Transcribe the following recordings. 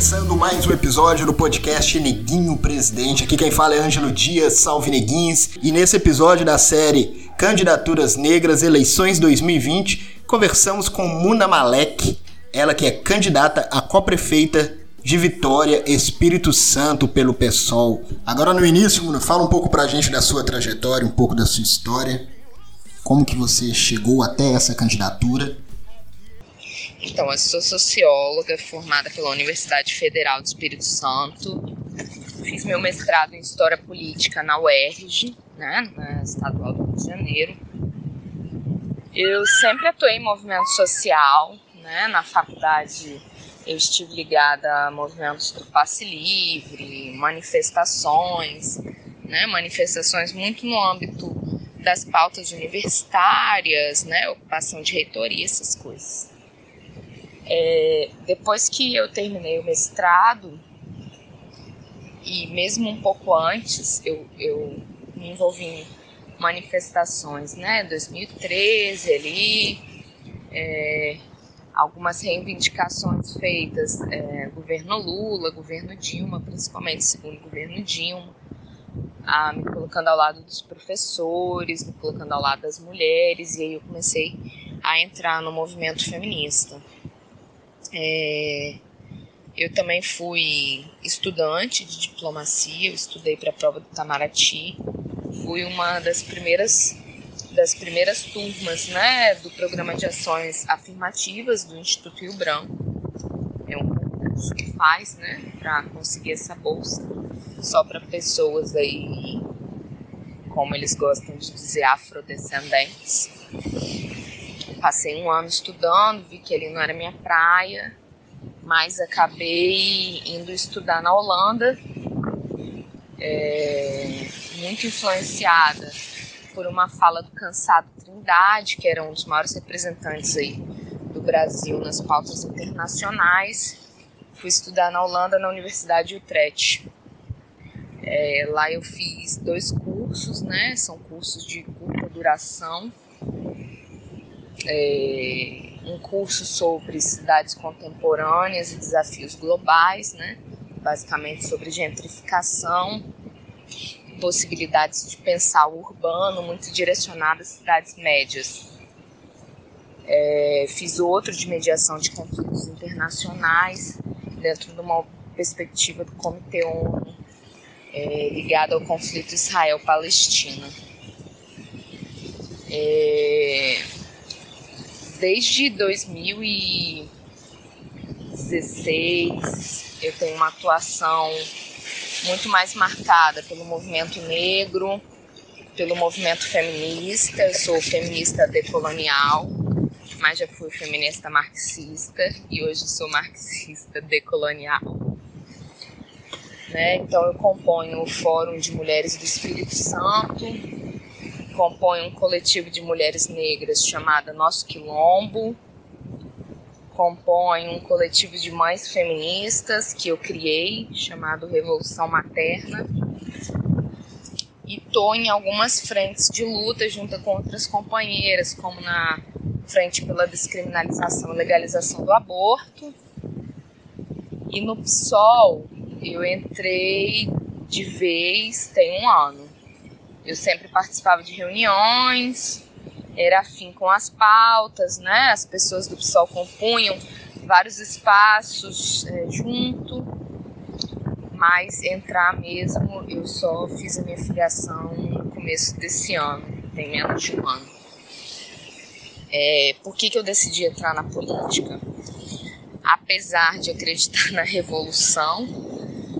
começando mais um episódio do podcast Neguinho Presidente. Aqui quem fala é Ângelo Dias, salve Neguins. E nesse episódio da série Candidaturas Negras Eleições 2020, conversamos com Muna Malek, ela que é candidata a co-prefeita de Vitória, Espírito Santo pelo PSOL. Agora no início, Muna, fala um pouco pra gente da sua trajetória, um pouco da sua história. Como que você chegou até essa candidatura então, eu sou socióloga formada pela Universidade Federal do Espírito Santo. Fiz meu mestrado em História Política na UERJ, né, na Estadual do Rio de Janeiro. Eu sempre atuei em movimento social, né, na faculdade eu estive ligada a movimentos do passe livre, manifestações, né, manifestações muito no âmbito das pautas universitárias, né, ocupação de reitoria, essas coisas. É, depois que eu terminei o mestrado, e mesmo um pouco antes, eu, eu me envolvi em manifestações, né? 2013 ali, é, algumas reivindicações feitas, é, governo Lula, governo Dilma, principalmente segundo governo Dilma, a, me colocando ao lado dos professores, me colocando ao lado das mulheres, e aí eu comecei a entrar no movimento feminista. É, eu também fui estudante de diplomacia, eu estudei para a prova do Itamaraty, fui uma das primeiras das primeiras turmas, né, do programa de ações afirmativas do Instituto Rio Branco. É um concurso que faz, né, para conseguir essa bolsa só para pessoas aí, como eles gostam de dizer, afrodescendentes. Passei um ano estudando, vi que ele não era minha praia, mas acabei indo estudar na Holanda, é, muito influenciada por uma fala do Cansado Trindade, que era um dos maiores representantes aí do Brasil nas pautas internacionais. Fui estudar na Holanda, na Universidade de Utrecht. É, lá eu fiz dois cursos, né? São cursos de curta duração é, um curso sobre cidades contemporâneas e desafios globais, né? basicamente sobre gentrificação, possibilidades de pensar o urbano, muito direcionado às cidades médias. É, fiz outro de mediação de conflitos internacionais, dentro de uma perspectiva do Comitê ONU, é, ligado ao conflito Israel-Palestina. É, desde 2016 eu tenho uma atuação muito mais marcada pelo movimento negro, pelo movimento feminista. Eu sou feminista decolonial, mas já fui feminista marxista e hoje sou marxista decolonial. Né? Então eu componho o Fórum de Mulheres do Espírito Santo, compõe um coletivo de mulheres negras chamada Nosso Quilombo, compõe um coletivo de mães feministas que eu criei, chamado Revolução Materna, e estou em algumas frentes de luta junto com outras companheiras, como na Frente pela Descriminalização e Legalização do Aborto, e no PSOL eu entrei de vez tem um ano. Eu sempre participava de reuniões, era afim com as pautas, né? As pessoas do PSOL compunham vários espaços é, junto, mas entrar mesmo, eu só fiz a minha filiação no começo desse ano, tem menos de um ano. É, por que, que eu decidi entrar na política? Apesar de acreditar na revolução,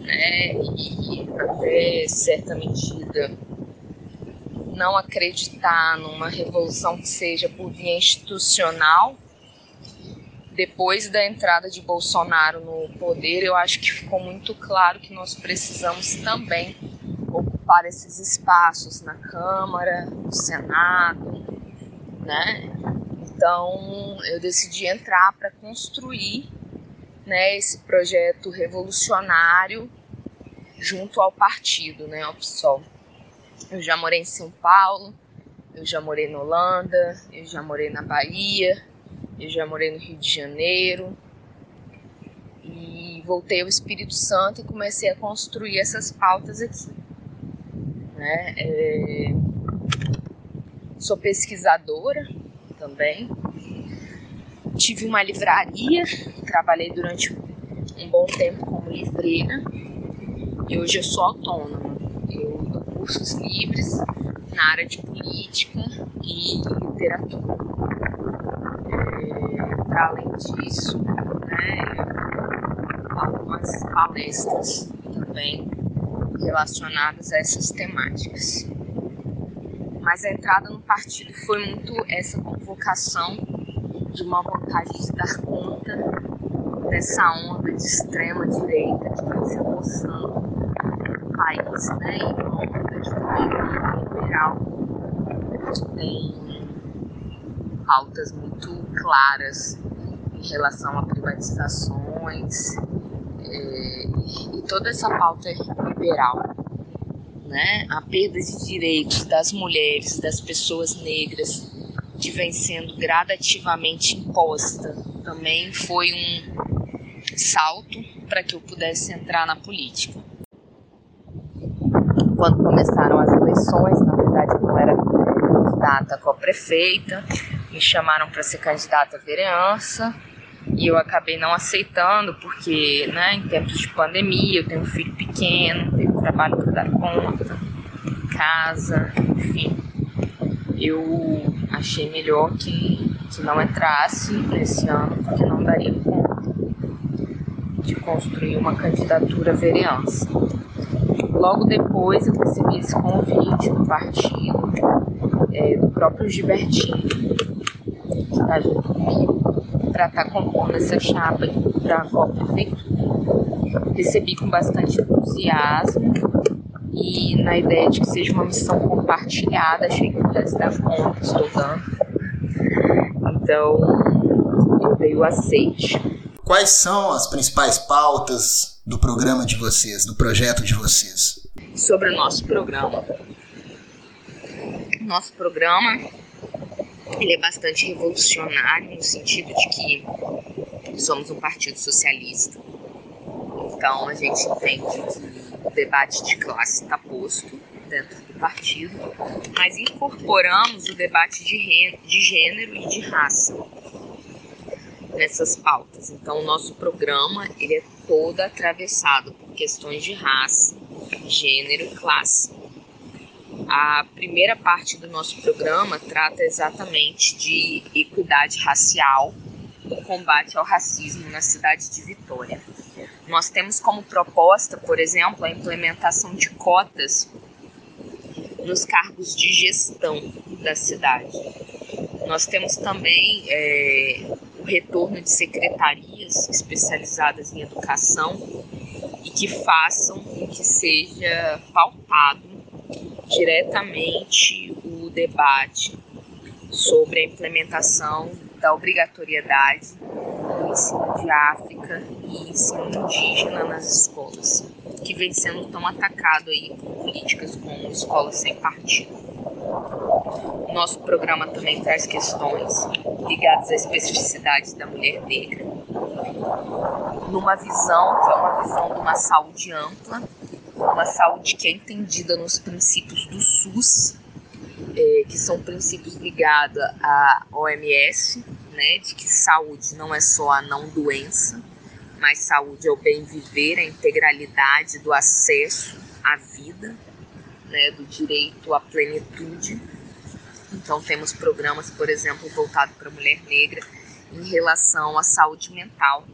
né, e até certa medida não acreditar numa revolução que seja por via institucional. Depois da entrada de Bolsonaro no poder, eu acho que ficou muito claro que nós precisamos também ocupar esses espaços na Câmara, no Senado, né? Então, eu decidi entrar para construir né, esse projeto revolucionário junto ao partido, né, ao PSOL. Eu já morei em São Paulo, eu já morei na Holanda, eu já morei na Bahia, eu já morei no Rio de Janeiro. E voltei ao Espírito Santo e comecei a construir essas pautas aqui. Né? É... Sou pesquisadora também. Tive uma livraria, trabalhei durante um bom tempo como livreira e hoje eu sou autônoma. Cursos livres na área de política e literatura. É, Para além disso, né, algumas palestras também relacionadas a essas temáticas. Mas a entrada no partido foi muito essa convocação de uma vontade de dar conta dessa onda de extrema direita que vem se apossando no país, né? E liberal, que tem pautas muito claras em relação a privatizações é, e toda essa pauta liberal, né? A perda de direitos das mulheres, das pessoas negras, que vem sendo gradativamente imposta, também foi um salto para que eu pudesse entrar na política. Quando começaram as eleições, na verdade eu não era candidata a prefeita, me chamaram para ser candidata a vereança e eu acabei não aceitando porque, né, em tempos de pandemia, eu tenho um filho pequeno, tenho trabalho para dar conta, casa, enfim. Eu achei melhor que, que não entrasse nesse ano, porque não daria conta de construir uma candidatura a vereança. Logo depois eu recebi esse convite do partido, é, do próprio Gilbertinho, que está junto comigo, para estar tá compondo essa chapa para a prefeitura Recebi com bastante entusiasmo e na ideia de que seja uma missão compartilhada, achei que pudesse dar conta, estou dando. Então, eu dei o aceite. Quais são as principais pautas do programa de vocês, do projeto de vocês? Sobre o nosso programa. Nosso programa ele é bastante revolucionário no sentido de que somos um partido socialista. Então a gente entende que o debate de classe está posto dentro do partido, mas incorporamos o debate de, de gênero e de raça nessas pautas. Então, o nosso programa ele é todo atravessado por questões de raça, gênero e classe. A primeira parte do nosso programa trata exatamente de equidade racial e combate ao racismo na cidade de Vitória. Nós temos como proposta, por exemplo, a implementação de cotas nos cargos de gestão da cidade. Nós temos também é, o retorno de secretarias especializadas em educação e que façam com que seja pautado diretamente o debate sobre a implementação da obrigatoriedade do ensino de África e ensino indígena nas escolas, que vem sendo tão atacado aí por políticas como escolas sem partido. Nosso programa também traz questões ligadas às especificidades da mulher negra, numa visão que é uma visão de uma saúde ampla, uma saúde que é entendida nos princípios do SUS, é, que são princípios ligados à OMS, né, de que saúde não é só a não doença, mas saúde é o bem viver, a integralidade do acesso à né, do direito à plenitude. Então temos programas, por exemplo, voltados para a mulher negra em relação à saúde mental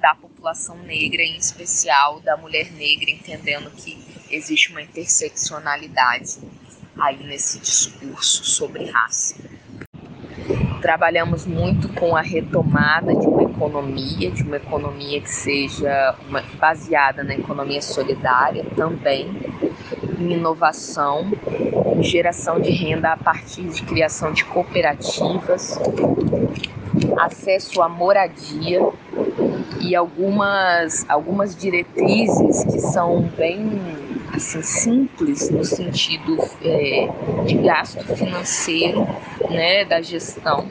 da população negra, em especial da mulher negra, entendendo que existe uma interseccionalidade aí nesse discurso sobre raça. Trabalhamos muito com a retomada de uma economia, de uma economia que seja uma, baseada na economia solidária também, em inovação, em geração de renda a partir de criação de cooperativas, acesso à moradia e algumas, algumas diretrizes que são bem assim, simples no sentido é, de gasto financeiro né, da gestão,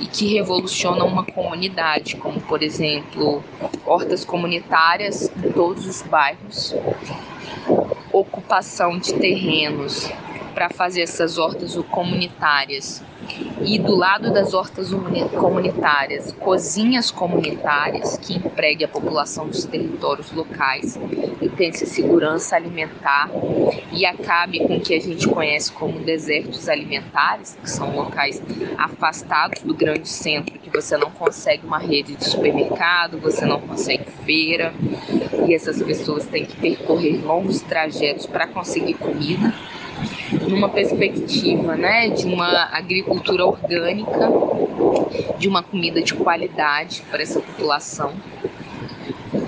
e que revolucionam uma comunidade, como por exemplo, hortas comunitárias em todos os bairros, ocupação de terrenos para fazer essas hortas comunitárias e do lado das hortas comunitárias, cozinhas comunitárias que empreguem a população dos territórios locais e tenha segurança alimentar e acabe com o que a gente conhece como desertos alimentares, que são locais afastados do grande centro, que você não consegue uma rede de supermercado, você não consegue feira, e essas pessoas têm que percorrer longos trajetos para conseguir comida numa perspectiva né, de uma agricultura orgânica, de uma comida de qualidade para essa população.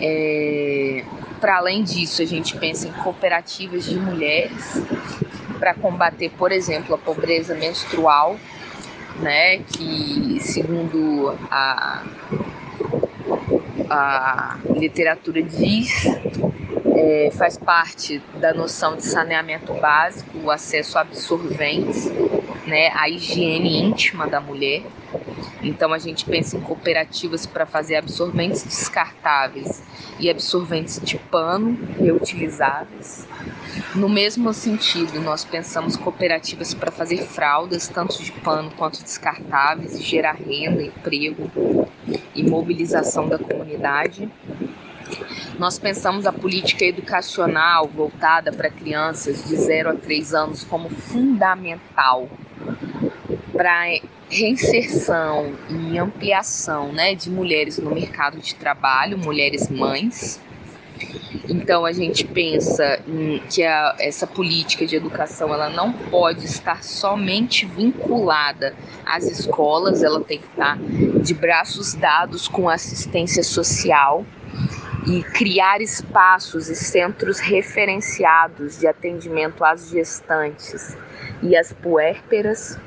É, para além disso, a gente pensa em cooperativas de mulheres para combater, por exemplo, a pobreza menstrual, né, que segundo a, a literatura diz, é, faz parte da noção de saneamento básico, o acesso a absorventes, né, a higiene íntima da mulher. Então a gente pensa em cooperativas para fazer absorventes descartáveis e absorventes de pano reutilizáveis. No mesmo sentido, nós pensamos cooperativas para fazer fraldas, tanto de pano quanto descartáveis, e gerar renda, emprego e mobilização da comunidade. Nós pensamos a política educacional voltada para crianças de 0 a 3 anos como fundamental para reinserção e ampliação né, de mulheres no mercado de trabalho, mulheres mães. Então a gente pensa que a, essa política de educação ela não pode estar somente vinculada às escolas, ela tem que estar de braços dados com assistência social e criar espaços e centros referenciados de atendimento às gestantes e às puérperas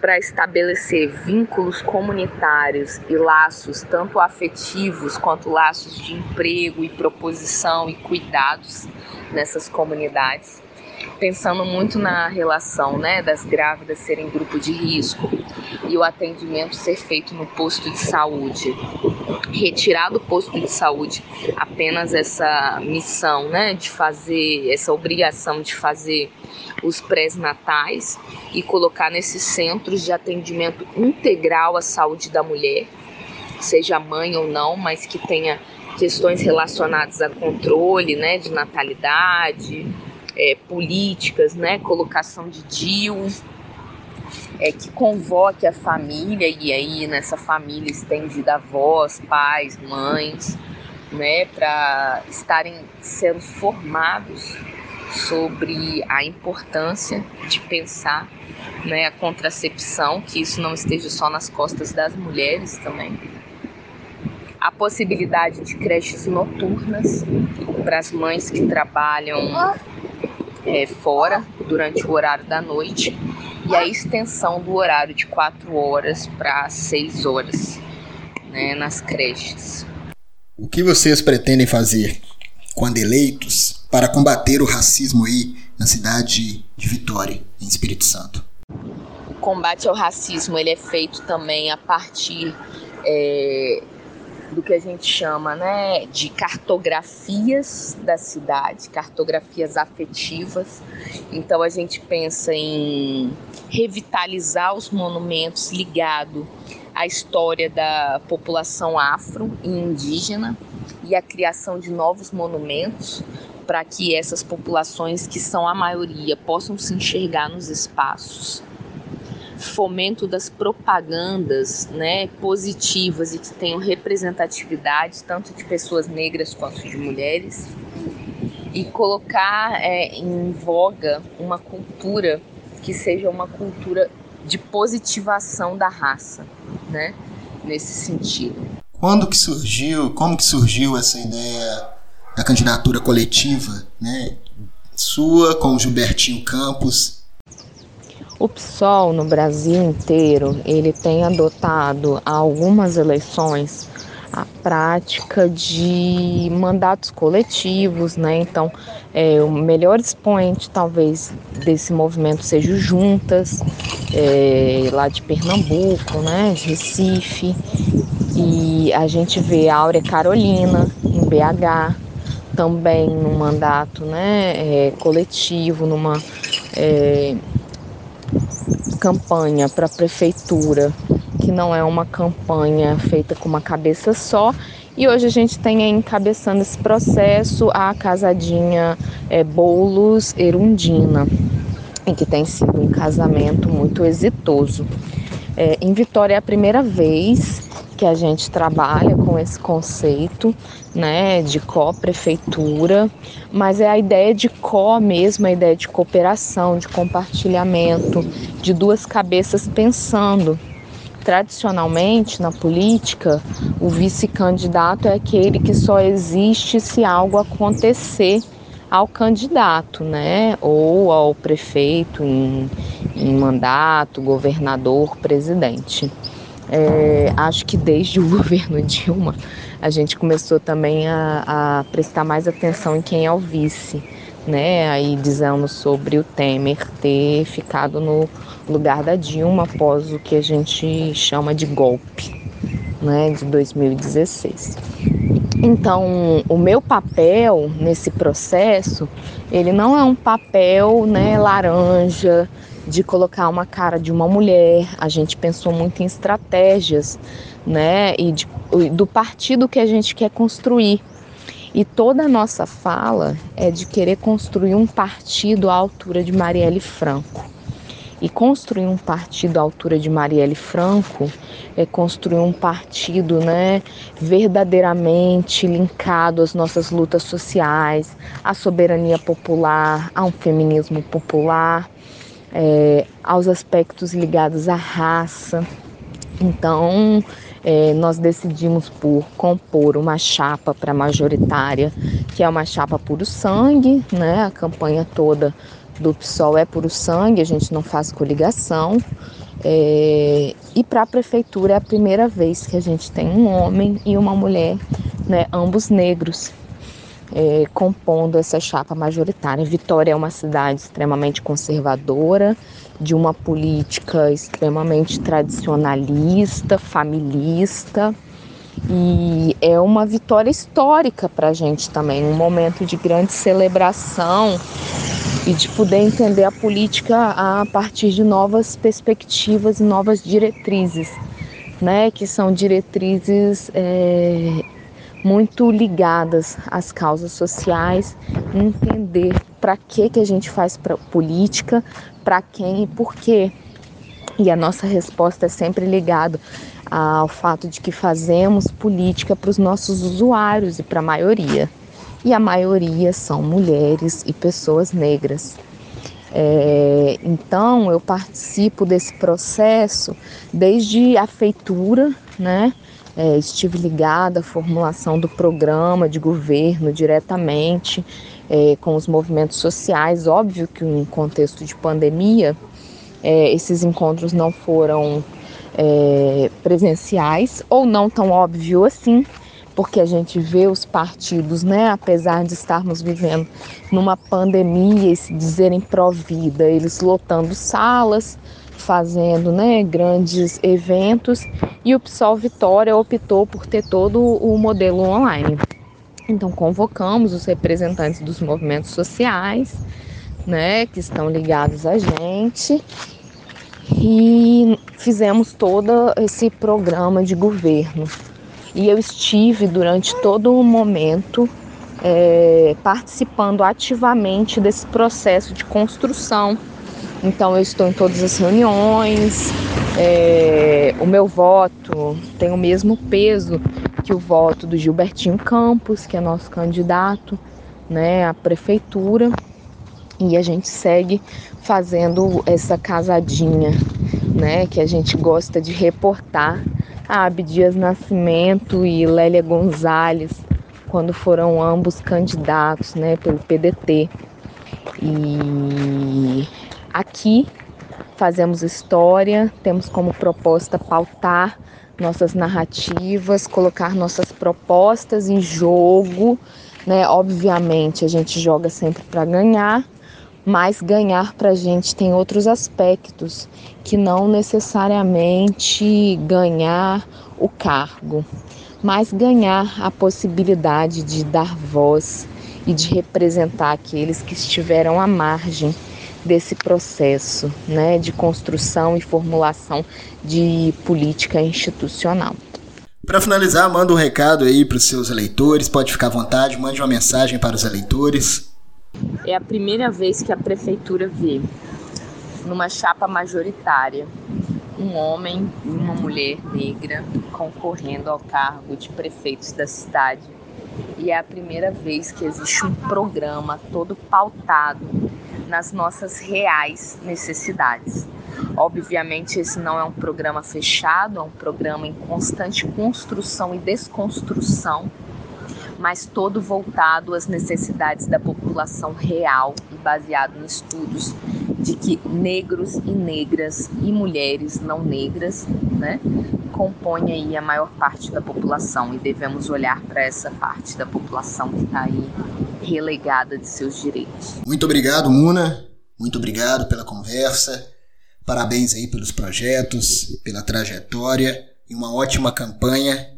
para estabelecer vínculos comunitários e laços tanto afetivos quanto laços de emprego e proposição e cuidados nessas comunidades pensando muito na relação né, das grávidas serem grupo de risco e o atendimento ser feito no posto de saúde. Retirar do posto de saúde apenas essa missão né, de fazer, essa obrigação de fazer os pré-natais e colocar nesses centros de atendimento integral à saúde da mulher, seja mãe ou não, mas que tenha questões relacionadas a controle né, de natalidade, é, políticas, né, colocação de DIU, é, que convoque a família, e aí nessa família estendida avós, pais, mães, né, para estarem sendo formados sobre a importância de pensar né, a contracepção, que isso não esteja só nas costas das mulheres também. A possibilidade de creches noturnas para as mães que trabalham é, fora durante o horário da noite e a extensão do horário de 4 horas para 6 horas né, nas creches. O que vocês pretendem fazer quando eleitos para combater o racismo aí na cidade de Vitória, em Espírito Santo? O combate ao racismo ele é feito também a partir é, do que a gente chama né, de cartografias da cidade, cartografias afetivas. Então a gente pensa em revitalizar os monumentos ligado à história da população afro e indígena e a criação de novos monumentos para que essas populações, que são a maioria, possam se enxergar nos espaços fomento das propagandas né, positivas e que tenham representatividade tanto de pessoas negras quanto de mulheres e colocar é, em voga uma cultura que seja uma cultura de positivação da raça, né, nesse sentido. Quando que surgiu, como que surgiu essa ideia da candidatura coletiva, né, sua com Gilbertinho Campos o PSOL no Brasil inteiro, ele tem adotado algumas eleições a prática de mandatos coletivos, né? Então, é, o melhor expoente talvez desse movimento seja o Juntas, é, lá de Pernambuco, né? Recife. E a gente vê a Áurea Carolina em BH, também num mandato né, é, coletivo, numa é, campanha para a prefeitura, que não é uma campanha feita com uma cabeça só. E hoje a gente tem encabeçando esse processo a casadinha é, Bolos Erundina, em que tem sido um casamento muito exitoso. É, em Vitória é a primeira vez que a gente trabalha com esse conceito, né, de co-prefeitura, mas é a ideia de co mesmo, a ideia de cooperação, de compartilhamento, de duas cabeças pensando. Tradicionalmente, na política, o vice-candidato é aquele que só existe se algo acontecer ao candidato, né? Ou ao prefeito em, em mandato, governador, presidente. É, acho que desde o governo Dilma a gente começou também a, a, prestar mais atenção em quem é o vice, né? Aí dizemos sobre o Temer ter ficado no lugar da Dilma após o que a gente chama de golpe, né? De 2016. Então, o meu papel nesse processo, ele não é um papel, né, laranja, de colocar uma cara de uma mulher. A gente pensou muito em estratégias, né? E de, do partido que a gente quer construir. E toda a nossa fala é de querer construir um partido à altura de Marielle Franco. E construir um partido à altura de Marielle Franco é construir um partido né, verdadeiramente linkado às nossas lutas sociais, à soberania popular, a um feminismo popular é, aos aspectos ligados à raça. Então, é, nós decidimos por compor uma chapa para majoritária, que é uma chapa puro sangue, né? A campanha toda do PSOL é puro sangue, a gente não faz coligação. É, e para a prefeitura é a primeira vez que a gente tem um homem e uma mulher, né, ambos negros é, compondo essa chapa majoritária. Vitória é uma cidade extremamente conservadora, de uma política extremamente tradicionalista, familista. E é uma vitória histórica para a gente também, um momento de grande celebração e de poder entender a política a partir de novas perspectivas e novas diretrizes, né? Que são diretrizes é, muito ligadas às causas sociais, entender para que que a gente faz política, para quem e por quê. E a nossa resposta é sempre ligada ao fato de que fazemos política para os nossos usuários e para a maioria. E a maioria são mulheres e pessoas negras. É, então eu participo desse processo desde a feitura, né? É, estive ligada à formulação do programa de governo diretamente é, com os movimentos sociais. Óbvio que em contexto de pandemia, é, esses encontros não foram é, presenciais ou não tão óbvio assim, porque a gente vê os partidos, né, apesar de estarmos vivendo numa pandemia e se dizerem pró-vida, eles lotando salas, fazendo né, grandes eventos e o PSOL Vitória optou por ter todo o modelo online. Então convocamos os representantes dos movimentos sociais, né, que estão ligados a gente e fizemos todo esse programa de governo. E eu estive durante todo o momento é, participando ativamente desse processo de construção então eu estou em todas as reuniões, é, o meu voto tem o mesmo peso que o voto do Gilbertinho Campos, que é nosso candidato né, à prefeitura. E a gente segue fazendo essa casadinha, né, que a gente gosta de reportar a Abdias Nascimento e Lélia Gonzalez, quando foram ambos candidatos né, pelo PDT. E Aqui fazemos história, temos como proposta pautar nossas narrativas, colocar nossas propostas em jogo, né? Obviamente a gente joga sempre para ganhar, mas ganhar para a gente tem outros aspectos que não necessariamente ganhar o cargo, mas ganhar a possibilidade de dar voz e de representar aqueles que estiveram à margem desse processo né, de construção e formulação de política institucional. Para finalizar, manda um recado aí para os seus eleitores, pode ficar à vontade, mande uma mensagem para os eleitores. É a primeira vez que a prefeitura vê, numa chapa majoritária, um homem e uma mulher negra concorrendo ao cargo de prefeitos da cidade. E é a primeira vez que existe um programa todo pautado nas nossas reais necessidades. Obviamente, esse não é um programa fechado, é um programa em constante construção e desconstrução, mas todo voltado às necessidades da população real e baseado em estudos de que negros e negras e mulheres não negras, né, compõem aí a maior parte da população e devemos olhar para essa parte da população que está aí relegada de seus direitos. Muito obrigado, Muna. Muito obrigado pela conversa. Parabéns aí pelos projetos, pela trajetória e uma ótima campanha.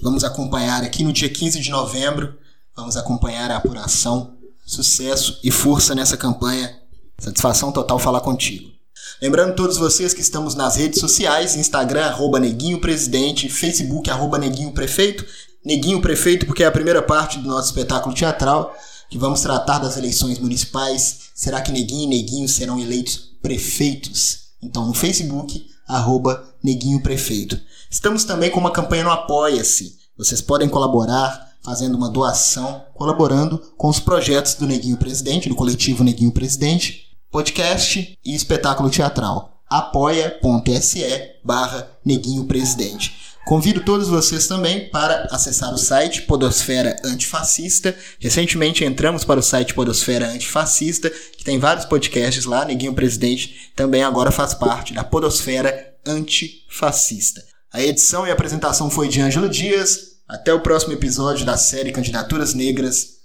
Vamos acompanhar aqui no dia 15 de novembro, vamos acompanhar a apuração. Sucesso e força nessa campanha. Satisfação total falar contigo. Lembrando todos vocês que estamos nas redes sociais, Instagram, arroba Neguinho Presidente, Facebook, arroba Neguinho Prefeito. Neguinho Prefeito porque é a primeira parte do nosso espetáculo teatral que vamos tratar das eleições municipais. Será que Neguinho e Neguinho serão eleitos prefeitos? Então no Facebook, arroba Neguinho Prefeito. Estamos também com uma campanha no Apoia-se. Vocês podem colaborar fazendo uma doação, colaborando com os projetos do Neguinho Presidente, do coletivo Neguinho Presidente, podcast e espetáculo teatral. apoia.se barra Neguinho Presidente. Convido todos vocês também para acessar o site Podosfera Antifascista. Recentemente entramos para o site Podosfera Antifascista, que tem vários podcasts lá. Neguinho Presidente também agora faz parte da Podosfera Antifascista. A edição e apresentação foi de Ângelo Dias. Até o próximo episódio da série Candidaturas Negras,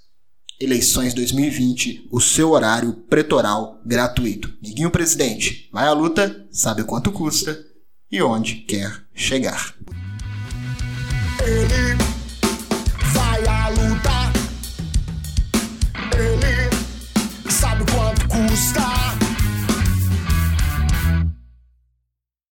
Eleições 2020, o seu horário pretoral gratuito. Neguinho Presidente, vai à luta, sabe quanto custa e onde quer chegar.